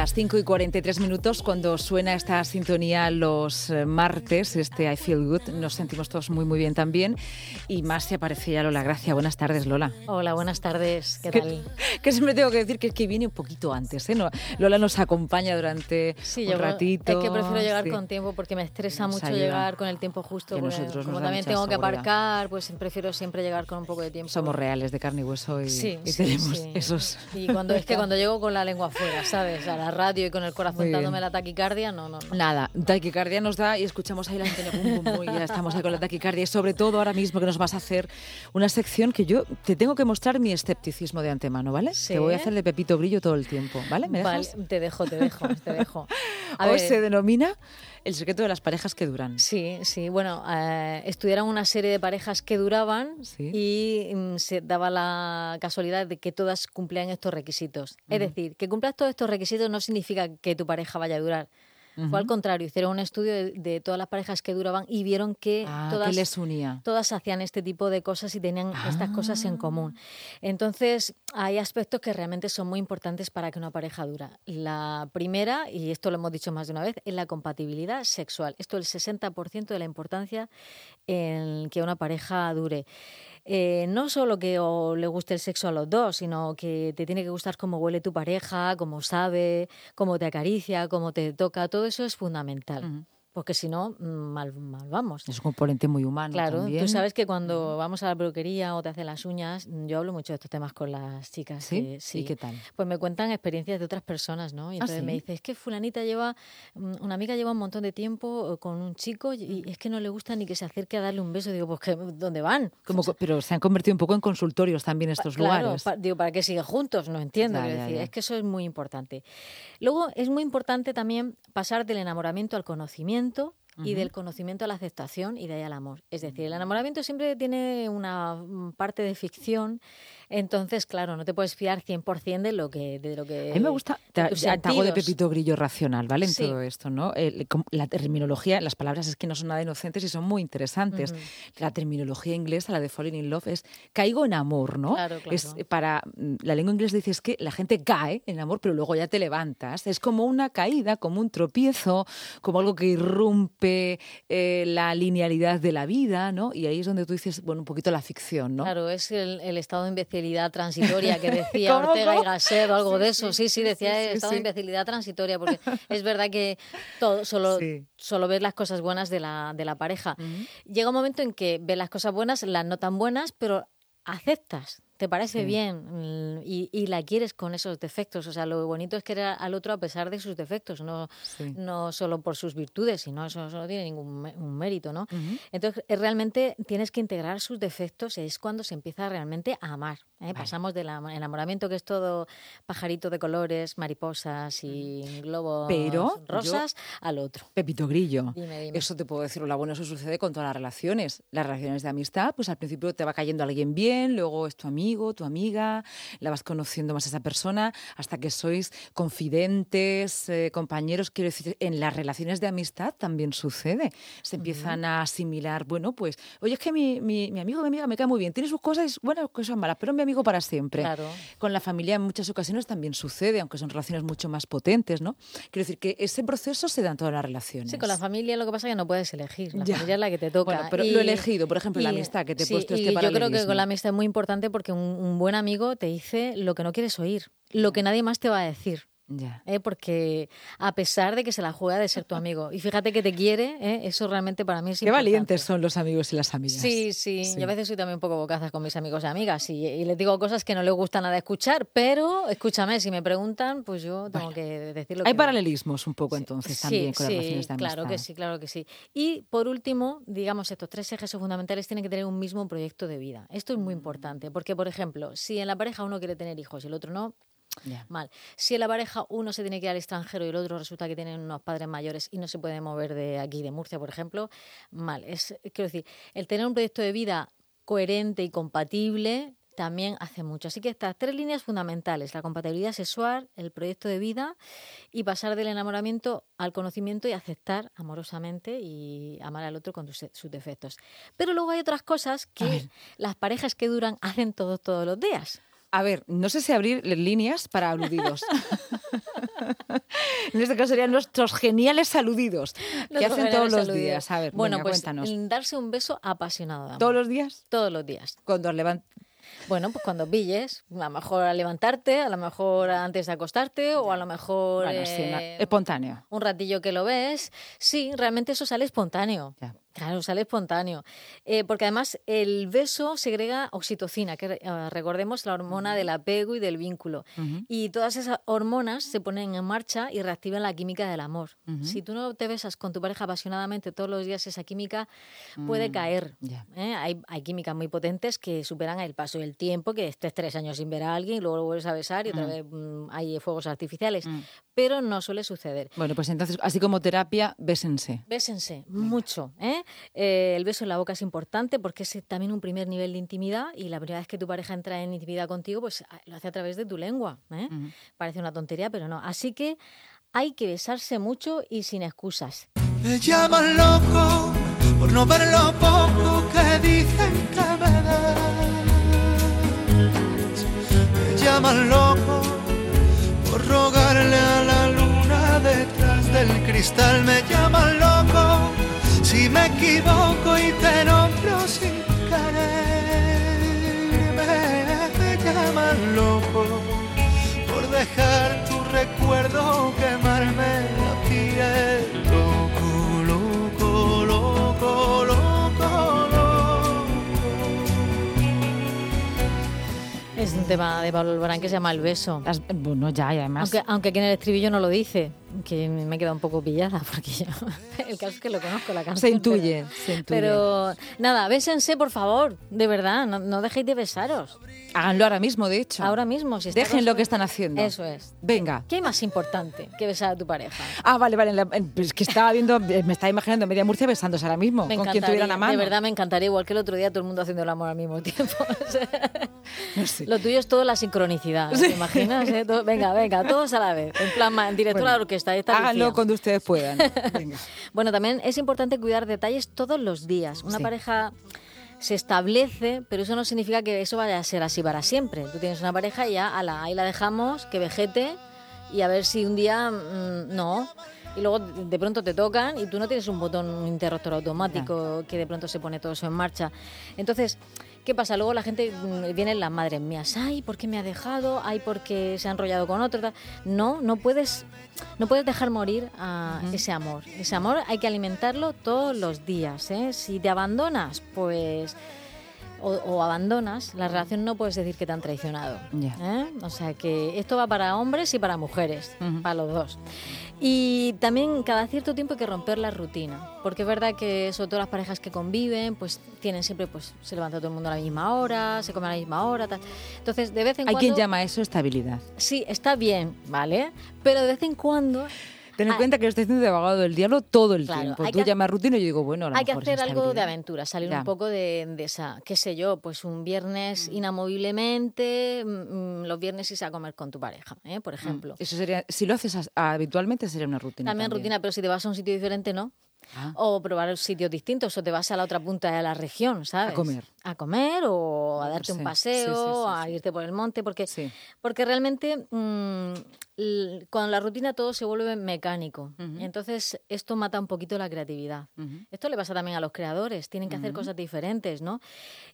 Las 5 y 43 minutos cuando suena esta sintonía los eh, martes, este I Feel Good. Nos sentimos todos muy, muy bien también. Y más se aparecía Lola Gracia. Buenas tardes, Lola. Hola, buenas tardes. ¿Qué tal? Que, siempre tengo que decir que, que viene un poquito antes. ¿eh? Lola nos acompaña durante un ratito. Es que prefiero llegar con tiempo porque me estresa mucho llegar con el tiempo justo. nosotros como también tengo que aparcar, pues prefiero siempre llegar con un poco de tiempo. Somos reales, de carne y hueso y, y tenemos esos. Y cuando es que cuando llego con la lengua afuera, ¿sabes? A la radio y con el corazón dándome la taquicardia, no, no, Nada, taquicardia nos da y escuchamos ahí la gente, y ya estamos ahí con la taquicardia. Y sobre todo ahora mismo que nos vas a hacer una sección que yo te tengo que mostrar mi escepticismo de antemano, ¿vale? Te voy a hacer de Pepito Grillo todo el tiempo, ¿vale? ¿Me Vale, te dejo, te dejo, te dejo. Hoy se denomina el secreto de las parejas que duran. Sí, sí. Bueno, eh, estudiaron una serie de parejas que duraban y mm, se daba la casualidad de que todas cumplían estos requisitos. Es decir, que cumplas todos estos requisitos no significa que tu pareja vaya a durar. Fue al contrario, hicieron un estudio de, todas las parejas que duraban y vieron que ah, todas, les unía? todas hacían este tipo de cosas y tenían estas cosas en común. Ah. Entonces, hay aspectos que realmente son muy importantes para que una pareja dura. La primera, y esto lo hemos dicho más de una vez, es la compatibilidad sexual. Esto es el 60% de la importancia en que una pareja dure. Eh, no solo que le guste el sexo a los dos, sino que te tiene que gustar cómo huele tu pareja, cómo sabe, cómo te acaricia, cómo te toca, todo eso es fundamental porque si no, mm, mal, mal, vamos. Es un componente muy humano. Claro, tú sabes que cuando vamos a la peluquería o te hacen las uñas, mm, yo hablo mucho de estos temas con las chicas. ¿Sí? sí. qué tal? Pues me cuentan experiencias de otras personas, ¿no? Y ah, entonces me dice, es que fulanita lleva, mm, una amiga lleva un montón de tiempo eh, con un chico y es que no le gusta ni que se acerque a darle un beso. Digo, pues ¿dónde van? Como, pero se han convertido un poco en consultorios también estos lugares. digo, ¿para qué siguen juntos? No entiendo. Es que eso es muy importante. Luego es muy importante también pasar del enamoramiento al conocimiento y del conocimiento a la aceptación y de ahí al amor. Es decir, el enamoramiento siempre tiene una mm, parte de ficción entonces, claro, no te puedes fiar 100% de lo que de lo que A mí me gusta te, hago de Pepito Grillo racional, ¿vale? En todo esto, ¿no? la terminología, las palabras es que no son nada inocentes y son muy interesantes. La terminología inglesa, la de falling in love es caigo en amor, ¿no? Claro, claro. Es para mm, la lengua inglesa dice es que la gente cae en amor, pero luego ya te levantas. Es como una caída, como un tropiezo, como algo que irrumpe eh, la linealidad de la vida, ¿no? Y ahí es donde tú dices, bueno, un poquito la ficción, ¿no? Claro, es el, el estado de imbecilidad imbecilidad transitoria que decía Ortega y Gasset o algo de eso. Sí, sí, decía estado de imbecilidad transitoria, porque es verdad que todo, solo, solo ves las cosas buenas de la, de la pareja. Llega un momento en que ves las cosas buenas, las no tan buenas, pero aceptas te parece bien mm, y, la quieres con esos defectos. O sea, lo bonito es querer al otro a pesar de sus defectos, no, no solo por sus virtudes, sino eso, no tiene ningún mérito, ¿no? Entonces, realmente tienes que integrar sus defectos es cuando se empieza realmente a amar. ¿eh? Pasamos del enamoramiento, que es todo pajarito de colores, mariposas y globos Pero rosas, al otro. Pepito Grillo, eso te puedo decir, lo bueno, eso sucede con todas las relaciones. Las relaciones de amistad, pues al principio te va cayendo alguien bien, luego es tu amigo, tu amiga, la vas conociendo más a esa persona, hasta que sois confidentes, eh, compañeros. Quiero decir, en las relaciones de amistad también sucede. Se empiezan a asimilar, bueno, pues, oye, es que mi, mi, mi, amigo mi amiga me cae muy bien, tiene sus cosas, bueno, cosas malas, pero es mi amigo para siempre. Claro. Con la familia en muchas ocasiones también sucede, aunque son relaciones mucho más potentes, ¿no? Quiero decir que ese proceso se da en todas las relaciones. Sí, con la familia lo que pasa es que no puedes elegir. La familia es la que te toca. pero lo elegido, por ejemplo, la amistad que te he puesto este Yo creo que con la amistad es muy importante porque un, un buen amigo te dice lo que no quieres oír, lo que nadie más te va a decir. ¿Eh? porque a pesar de que se la juega de ser tu amigo, y fíjate que te quiere, ¿eh? eso realmente para mí es Qué valientes son los amigos y las amigas. Sí, sí, yo a veces soy también un poco bocazas con mis amigos y amigas y, les digo cosas que no les gusta nada escuchar, pero escúchame, si me preguntan, pues yo tengo que decirlo. Hay paralelismos un poco entonces también con las relaciones de amistad. Claro que sí, claro que sí. Y por último, digamos, estos tres ejes fundamentales tienen que tener un mismo proyecto de vida. Esto es muy mm. importante, porque por ejemplo, si en la pareja uno quiere tener hijos y el otro no, Mal. Si en la pareja uno se tiene que ir al extranjero y el otro resulta que tienen unos padres mayores y no se puede mover de aquí, de Murcia, por ejemplo, mal. Es, quiero decir, el tener un proyecto de vida coherente y compatible también hace mucho. Así que estas tres líneas fundamentales, la compatibilidad sexual, el proyecto de vida y pasar del enamoramiento al conocimiento y aceptar amorosamente y amar al otro con sus defectos. Pero luego hay otras cosas que las parejas que duran hacen todos todos los días. A ver, no sé si abrir líneas para aludidos. en este caso serían nuestros geniales saludidos que hacen todos los días. A ver, bueno, pues cuéntanos. darse un beso apasionado. ¿Todos los días? Todos los días. Cuando levantas bueno, pues cuando pilles, a lo mejor al levantarte, a lo mejor antes de acostarte o a lo mejor... Eh, espontáneo. Un ratillo que lo ves. Sí, realmente eso sale espontáneo. Claro, sale espontáneo. Eh, porque además el beso segrega oxitocina, que eh, recordemos la hormona del apego y del vínculo. Y todas esas hormonas se ponen en marcha y reactivan la química del amor. Si tú no te besas con tu pareja apasionadamente todos los días, esa química puede mm, caer. ¿eh? Hay, hay, químicas muy potentes que superan el paso del tiempo, que estés tres años sin ver a alguien y luego lo vuelves a besar y otra mm. vez mm, hay fuegos artificiales. Pero no suele suceder. Bueno, pues entonces, así como terapia, bésense. Bésense, mucho. ¿eh? Eh, el beso en la boca es importante porque es también un primer nivel de intimidad y la primera vez que tu pareja entra en intimidad contigo, pues ah, lo hace a través de tu lengua. ¿eh? Parece una tontería, pero no. Así que hay que besarse mucho y sin excusas. Me llaman loco por no ver lo poco que dicen que me Me llaman loco por rogarle a la luna detrás del cristal. Me llaman loco si me equivoco y te nombro sin querer, me llaman loco por dejar tu recuerdo quemarme la piel. Loco, loco, loco, loco, loco. Es un tema de Pablo Alborán que se llama El beso. bueno, ya, y además. Aunque, aunque aquí en el estribillo no lo dice que me he quedado un poco pillada porque yo, el caso es que lo conozco la canción. Se intuye, pero, se intuye. Pero nada, bésense por favor, de verdad, no, dejéis de besaros. Háganlo ahora mismo, de hecho. Ahora mismo, si Dejen lo que están haciendo. Eso es. Venga. ¿Qué es más importante que besar a tu pareja? Ah, vale, vale. Es que estaba viendo, me estaba imaginando Media Murcia besándose ahora mismo, con quien tuviera una mano. De verdad me encantaría, igual que el otro día todo el mundo haciendo el amor al mismo tiempo. Lo tuyo es todo la sincronicidad, ¿te imaginas? Eh? venga, venga, todos a la vez. En plan, en directo a la orquesta Háganlo cuando ustedes puedan. bueno, también es importante cuidar detalles todos los días. Una pareja se establece, pero eso no significa que eso vaya a ser así para siempre. Tú tienes una pareja y ya, ala, ahí la dejamos, que vegete y a ver si un día mm, no. Y luego de pronto te tocan y tú no tienes un botón un interruptor automático que de pronto se pone todo eso en marcha. Entonces, ¿Qué pasa? Luego la gente, mm, vienen las madres mías, ay, ¿por qué me ha dejado? Ay, porque se ha enrollado con otro. No, no puedes, no puedes dejar morir a ese amor. Ese amor hay que alimentarlo todos los días. ¿eh? Si te abandonas, pues... O, abandonas, la relación no puedes decir que te han traicionado. ¿eh? O sea que esto va para hombres y para mujeres, para los dos. Y también cada cierto tiempo hay que romper la rutina, porque es verdad que sobre todo las parejas que conviven, pues tienen siempre, pues se levanta todo el mundo a la misma hora, se come a la misma hora, tal. Entonces, de vez en cuando... Hay quien llama eso estabilidad. Sí, está bien, ¿vale? Pero de vez en cuando Ten en ah. cuenta que estoy haciendo de abogado del diablo todo el tiempo. Tú llamas rutina y yo digo, bueno, a lo Hay que hacer algo de aventura, salir un poco de, esa, qué sé yo, pues un viernes mm. inamoviblemente, mm, mm, los viernes irse a comer con tu pareja, ¿eh? por ejemplo. Eso sería, si lo haces habitualmente sería una rutina. También, también, rutina, pero si te vas a un sitio diferente, no. Ah. O probar sitios distintos, o te vas a la otra punta de la región, ¿sabes? A comer. A comer o a darte un paseo, a irte por el monte, porque, porque realmente con la rutina todo se vuelve mecánico. Entonces, esto mata un poquito la creatividad. Esto le pasa también a los creadores, tienen que hacer cosas diferentes, ¿no?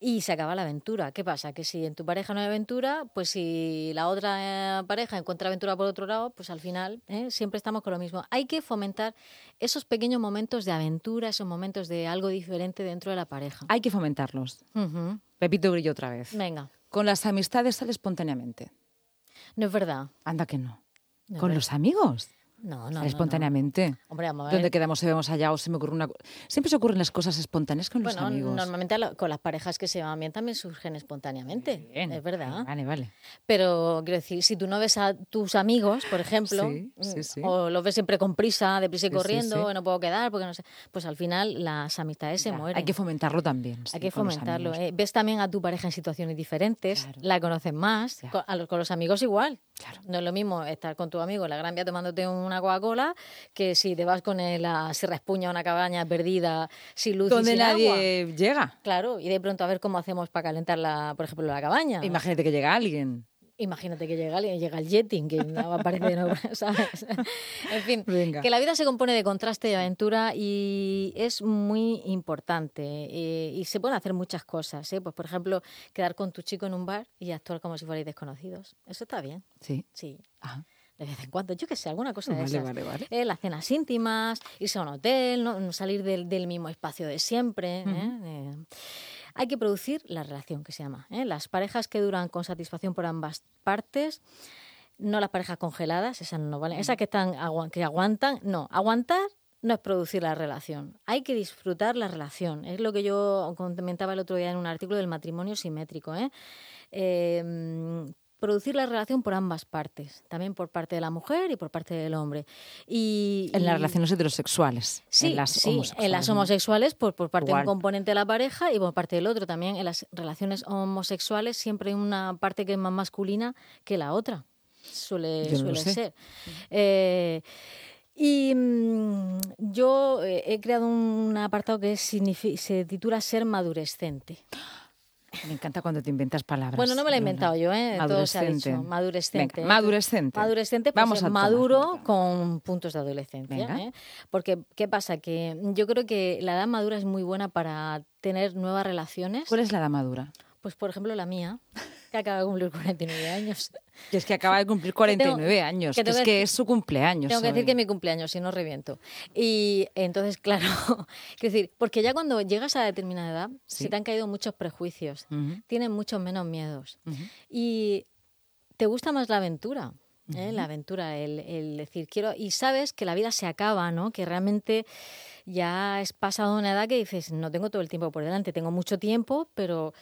Y se acaba la aventura. ¿Qué pasa? Que si en tu pareja no hay aventura, pues si la otra eh, pareja encuentra aventura por otro lado, pues al final ¿eh? siempre estamos con lo mismo. Hay que fomentar esos pequeños momentos de aventura, esos momentos de algo diferente dentro de la pareja. Hay que fomentarlos. Pepito Grillo otra vez. Venga. Con las amistades sale espontáneamente. No es verdad. Anda que no. ¿Con los amigos? No, no. Espontáneamente. Hombre, vamos a ¿Dónde quedamos? Se vemos allá o se me ocurre una Siempre se ocurren las cosas espontáneas con los amigos. Normalmente con las parejas que se van bien también surgen espontáneamente. es verdad. Vale, vale. Pero quiero decir, si tú no ves a tus amigos, por ejemplo, mm, o los ves siempre con prisa, deprisa y corriendo, no puedo quedar, porque no sé. Pues al final las amistades se mueren. Hay que fomentarlo también. hay que fomentarlo. Eh. Ves también a tu pareja en situaciones diferentes, la conoces más. Con, los, amigos igual. No es lo mismo estar con tu amigo en la Gran Vía tomándote un una Coca-Cola que si te vas con la Sierra Espuña a una cabaña perdida sin luz donde y sin nadie llega. Claro, y de pronto a ver cómo hacemos para calentar, la, por ejemplo, la cabaña. Imagínate que llega alguien. Imagínate que llega alguien, llega el Jetting, que no aparece, no, ¿sabes? En fin, que la vida se compone de contraste y aventura y es muy importante. Eh, y se pueden hacer muchas cosas, ¿eh? Pues, por ejemplo, quedar con tu chico en un bar y actuar como si fuerais desconocidos. Eso está bien. Sí. Sí. De vez en cuando, yo qué sé, alguna cosa de vale, esas. Vale, vale. Eh, las cenas íntimas, irse a un hotel, ¿no? salir del, del, mismo espacio de siempre. ¿eh? Hay que producir la relación, que se llama. ¿eh? Las parejas que duran con satisfacción por ambas partes, no las parejas congeladas, esas no valen. Esas que, están, que aguantan, no. Aguantar no es producir la relación. Hay que disfrutar la relación. Es lo que yo comentaba el otro día en un artículo del matrimonio simétrico. ¿eh? Eh, producir la relación por ambas partes, también por parte de la mujer y por parte del hombre. Y, en las relaciones heterosexuales. Sí, en las sí, homosexuales. en las homosexuales por, por parte de un componente de la pareja y por parte del otro. También en las relaciones homosexuales siempre hay una parte que es más masculina que la otra. Suele, suele ser. Eh, y mm, yo eh, he creado un apartado que se titula Ser madurescente. Me encanta cuando te inventas palabras. Bueno, no me la he inventado yo, ¿eh? Todo se ha dicho. Madurescente. Venga, madurescente. Madurescente, pues Vamos a maduro con puntos de adolescencia. ¿eh? Porque, ¿qué pasa? Que yo creo que la edad madura es muy buena para tener nuevas relaciones. ¿Cuál es la edad madura? Pues, por ejemplo, la mía, que acaba de cumplir 49 años. Y es que acaba de cumplir 49 años, que, es que es su cumpleaños. Tengo que decir que es mi cumpleaños, si no reviento. Y entonces, claro, quiero decir, porque ya cuando llegas a determinada edad, se te han caído muchos prejuicios, tienen muchos menos miedos. Y te gusta más la aventura. ¿eh? La aventura, el, el, decir, quiero, y sabes que la vida se acaba, ¿no? Que realmente ya es pasado una edad que dices, no tengo todo el tiempo por delante, tengo mucho tiempo, pero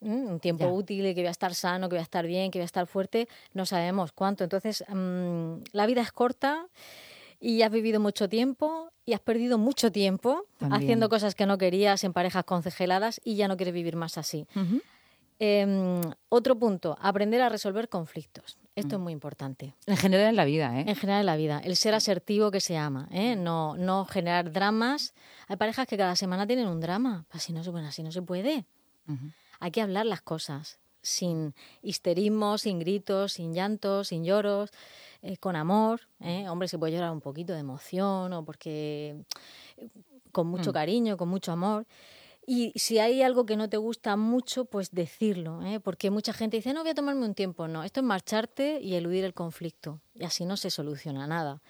un tiempo útil, que voy a estar sano, que voy a estar bien, que voy a estar fuerte, no sabemos cuánto. Entonces, mm, la vida es corta y has vivido mucho tiempo y has perdido mucho tiempo haciendo cosas que no querías en parejas congeladas y ya no quieres vivir más así. Em, otro punto, aprender a resolver conflictos. Esto es mm. muy importante. En general en la vida, ¿eh? En general en la vida. El ser asertivo que se llama, ¿eh? No, no generar dramas. Hay parejas que cada semana tienen un drama. Así no se, puede, así no se puede. Hay que hablar las cosas sin histerismo, sin gritos, sin llantos, sin lloros, eh, con amor. ¿eh? Hombre, se puede llorar un poquito de emoción o porque con mucho mm. cariño, con mucho amor. Y si hay algo que no te gusta mucho, pues decirlo, ¿eh? porque mucha gente dice, no, voy a tomarme un tiempo. No, esto es marcharte y eludir el conflicto. Y así no se soluciona nada.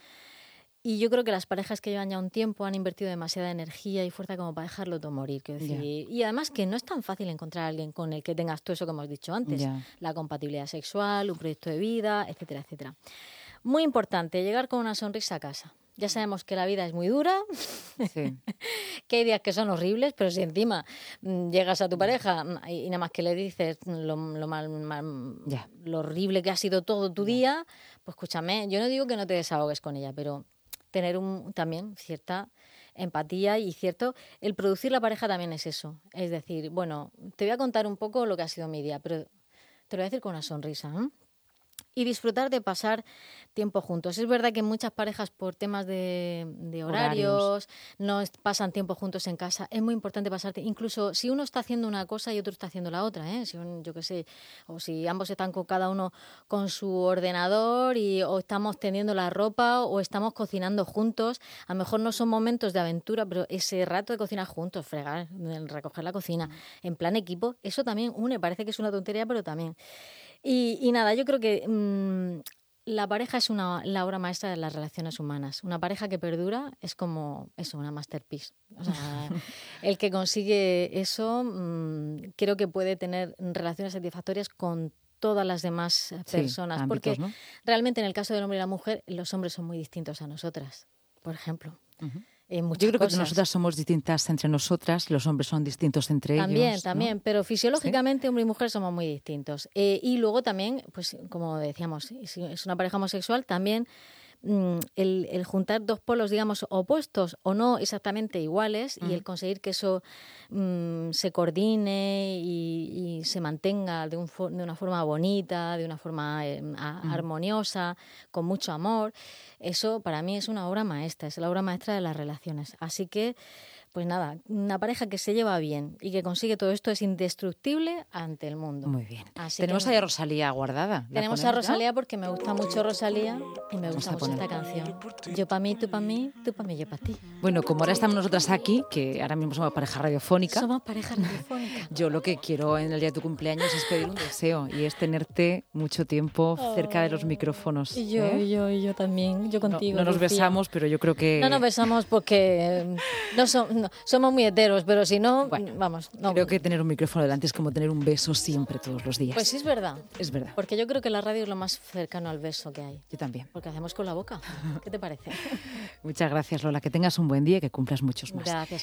Y yo creo que las parejas que llevan ya un tiempo han invertido demasiada energía y fuerza como para dejarlo todo morir. Decir. Y además que no es tan fácil encontrar a alguien con el que tengas todo eso que hemos dicho antes. La compatibilidad sexual, un proyecto de vida, etcétera, etcétera. Muy importante, llegar con una sonrisa a casa. Ya sabemos que la vida es muy dura, que hay días que son horribles, pero si encima mm, llegas a tu pareja mm, y, nada más que le dices lo, mal, lo horrible que ha sido todo tu día, pues escúchame, yo no digo que no te desahogues con ella, pero tener un, también cierta empatía y cierto, el producir la pareja también es eso. Es decir, bueno, te voy a contar un poco lo que ha sido mi día, pero te lo voy a decir con una sonrisa. Y disfrutar de pasar tiempo juntos. Es verdad que muchas parejas por temas de, horarios, no pasan tiempo juntos en casa. Es muy importante pasarte, incluso si uno está haciendo una cosa y otro está haciendo la otra, ¿eh? si yo qué sé, o si ambos están con cada uno con su ordenador y o estamos tendiendo la ropa o estamos cocinando juntos. A lo mejor no son momentos de aventura, pero ese rato de cocinar juntos, fregar, recoger la cocina, en plan equipo, eso también une. Parece que es una tontería, pero también. Y, nada, yo creo que mm, la pareja es una, la obra maestra de las relaciones humanas. Una pareja que perdura es como eso, una masterpiece. O sea, el que consigue eso mm, creo que puede tener relaciones satisfactorias con todas las demás personas. porque realmente en el caso del hombre y la mujer, los hombres son muy distintos a nosotras, por ejemplo. Yo creo que nosotras somos distintas entre nosotras, los hombres son distintos entre ellos. También, también, pero fisiológicamente hombre y mujer somos muy distintos. Eh, y luego también, pues como decíamos, si es una pareja homosexual, también mm, el, juntar dos polos, digamos, opuestos o no exactamente iguales y el conseguir que eso mm, se coordine y, se mantenga de, de, una forma bonita, de una forma eh, armoniosa, con mucho amor, eso para mí es una obra maestra, es la obra maestra de las relaciones. Así que pues nada, una pareja que se lleva bien y que consigue todo esto es indestructible ante el mundo. Muy bien. tenemos ahí a Rosalía guardada. Tenemos a Rosalía porque me gusta mucho Rosalía y me gusta mucho esta canción. Yo para mí, tú para mí, tú para mí, yo para ti. Bueno, como ahora estamos nosotras aquí, que ahora mismo somos pareja radiofónica. Somos pareja radiofónica. Yo lo que quiero en el día de tu cumpleaños es pedir un deseo y es tenerte mucho tiempo cerca de los micrófonos. Y yo, ¿eh? y yo, y yo también, yo contigo. No, nos besamos, pero yo creo que... No nos besamos porque no, son, somos muy heteros, pero si no, vamos. No. Creo que tener un micrófono delante es como tener un beso siempre, todos los días. Pues sí, es verdad. Es verdad. Porque yo creo que la radio es lo más cercano al beso que hay. Yo también. Porque hacemos con la boca. ¿Qué te parece? Muchas gracias, Lola. Que tengas un buen día y que cumplas muchos más. Gracias.